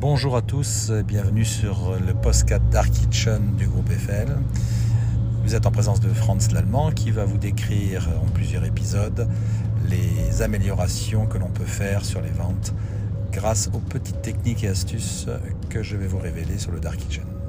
Bonjour à tous, bienvenue sur le postcat Dark Kitchen du groupe Eiffel. Vous êtes en présence de Franz Lallemand qui va vous décrire en plusieurs épisodes les améliorations que l'on peut faire sur les ventes grâce aux petites techniques et astuces que je vais vous révéler sur le Dark Kitchen.